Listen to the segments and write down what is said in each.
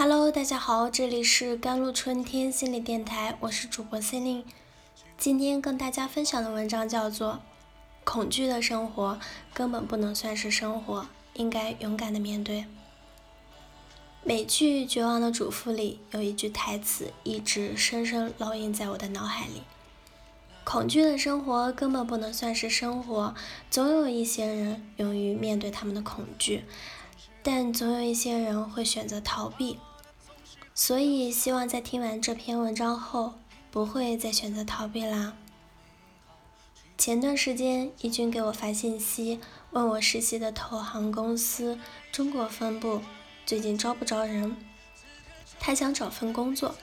Hello，大家好，这里是甘露春天心理电台，我是主播 c e l i n e 今天跟大家分享的文章叫做《恐惧的生活根本不能算是生活，应该勇敢的面对》。美剧《绝望的主妇》里有一句台词，一直深深烙印在我的脑海里：恐惧的生活根本不能算是生活，总有一些人勇于面对他们的恐惧。但总有一些人会选择逃避，所以希望在听完这篇文章后，不会再选择逃避啦。前段时间，易军给我发信息，问我实习的投行公司中国分部最近招不招人，他想找份工作。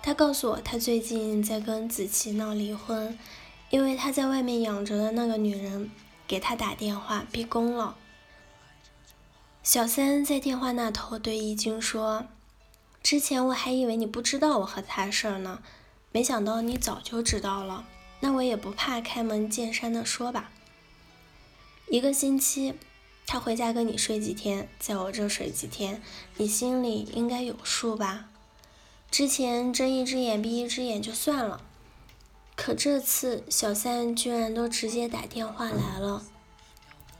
他告诉我，他最近在跟子琪闹离婚，因为他在外面养着的那个女人给他打电话逼宫了。小三在电话那头对易军说：“之前我还以为你不知道我和他事儿呢，没想到你早就知道了。那我也不怕开门见山的说吧。一个星期，他回家跟你睡几天，在我这睡几天，你心里应该有数吧？之前睁一只眼闭一只眼就算了，可这次小三居然都直接打电话来了，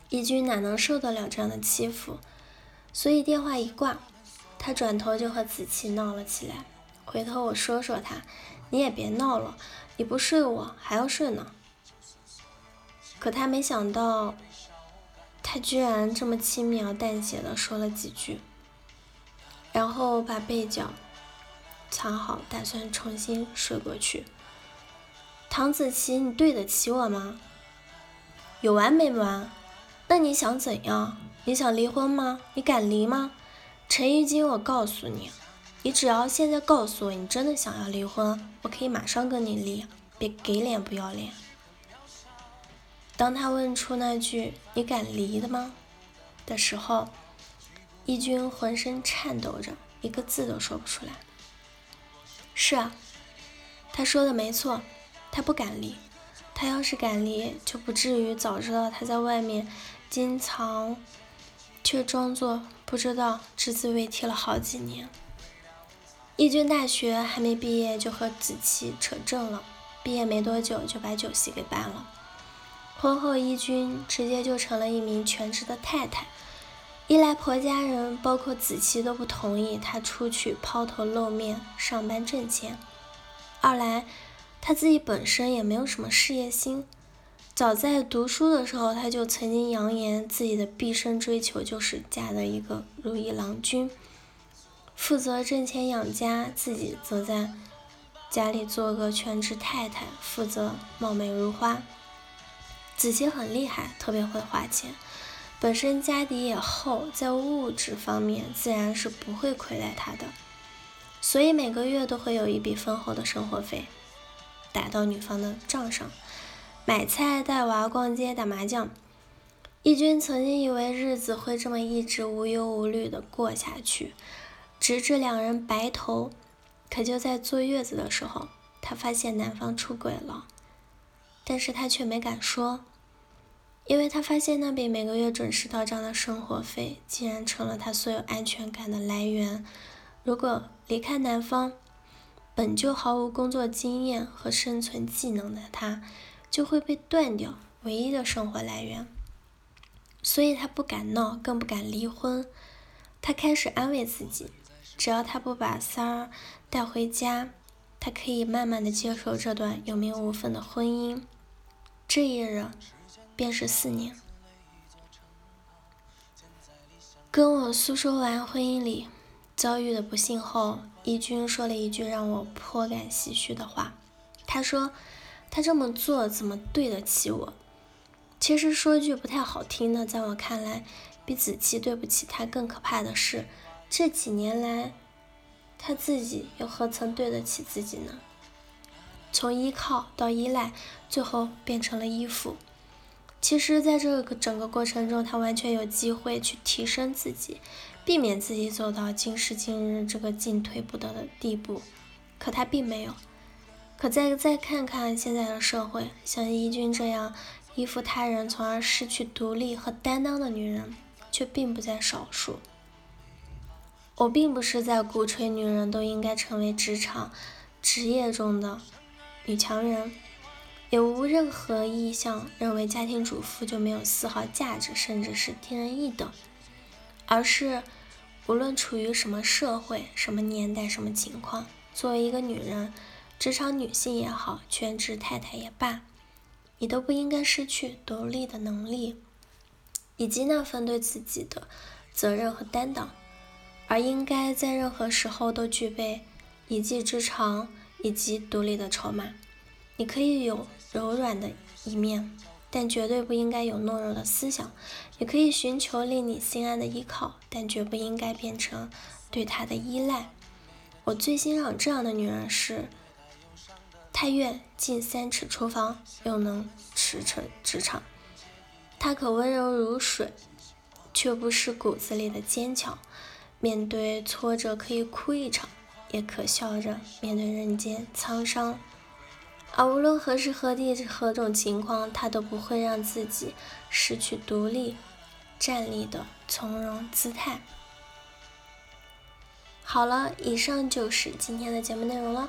易军哪能受得了这样的欺负？”所以电话一挂，他转头就和子琪闹了起来。回头我说说他，你也别闹了，你不睡我还要睡呢。可他没想到，他居然这么轻描淡写的说了几句，然后把被角藏好，打算重新睡过去。唐子琪，你对得起我吗？有完没完？那你想怎样？你想离婚吗？你敢离吗？陈玉金，我告诉你，你只要现在告诉我你真的想要离婚，我可以马上跟你离，别给脸不要脸。当他问出那句“你敢离的吗”的时候，义军浑身颤抖着，一个字都说不出来。是啊，他说的没错，他不敢离。他要是敢离，就不至于早知道他在外面经常。却装作不知道，只字未提了好几年。义军大学还没毕业就和子琪扯证了，毕业没多久就把酒席给办了。婚后，义军直接就成了一名全职的太太。一来婆家人，包括子琪都不同意他出去抛头露面上班挣钱；二来他自己本身也没有什么事业心。早在读书的时候，他就曾经扬言自己的毕生追求就是嫁的一个如意郎君，负责挣钱养家，自己则在家里做个全职太太，负责貌美如花。子琪很厉害，特别会花钱，本身家底也厚，在物质方面自然是不会亏待他的，所以每个月都会有一笔丰厚的生活费打到女方的账上。买菜、带娃、逛街、打麻将，义军曾经以为日子会这么一直无忧无虑的过下去，直至两人白头。可就在坐月子的时候，他发现男方出轨了，但是他却没敢说，因为他发现那笔每个月准时到账的生活费，竟然成了他所有安全感的来源。如果离开男方，本就毫无工作经验和生存技能的他，就会被断掉唯一的生活来源，所以他不敢闹，更不敢离婚。他开始安慰自己，只要他不把三儿带回家，他可以慢慢的接受这段有名无分的婚姻。这一忍，便是四年。跟我诉说完婚姻里遭遇的不幸后，义军说了一句让我颇感唏嘘的话，他说。他这么做怎么对得起我？其实说句不太好听的，在我看来，比子期对不起他更可怕的是，这几年来，他自己又何曾对得起自己呢？从依靠到依赖，最后变成了依附。其实，在这个整个过程中，他完全有机会去提升自己，避免自己走到今时今日这个进退不得的地步，可他并没有。可再再看看现在的社会，像依君这样依附他人，从而失去独立和担当的女人，却并不在少数。我并不是在鼓吹女人都应该成为职场、职业中的女强人，也无任何意向认为家庭主妇就没有丝毫价值，甚至是低人一等，而是无论处于什么社会、什么年代、什么情况，作为一个女人，职场女性也好，全职太太也罢，你都不应该失去独立的能力，以及那份对自己的责任和担当。而应该在任何时候都具备一技之长以及独立的筹码。你可以有柔软的一面，但绝对不应该有懦弱的思想。也可以寻求令你心安的依靠，但绝不应该变成对他的依赖。我最欣赏这样的女人是：她愿进三尺厨房，又能驰骋职场。他可温柔如水，却不失骨子里的坚强。面对挫折可以哭一场，也可笑着面对人间沧桑。而无论何时何地何种情况，他都不会让自己失去独立站立的从容姿态。好了，以上就是今天的节目内容了。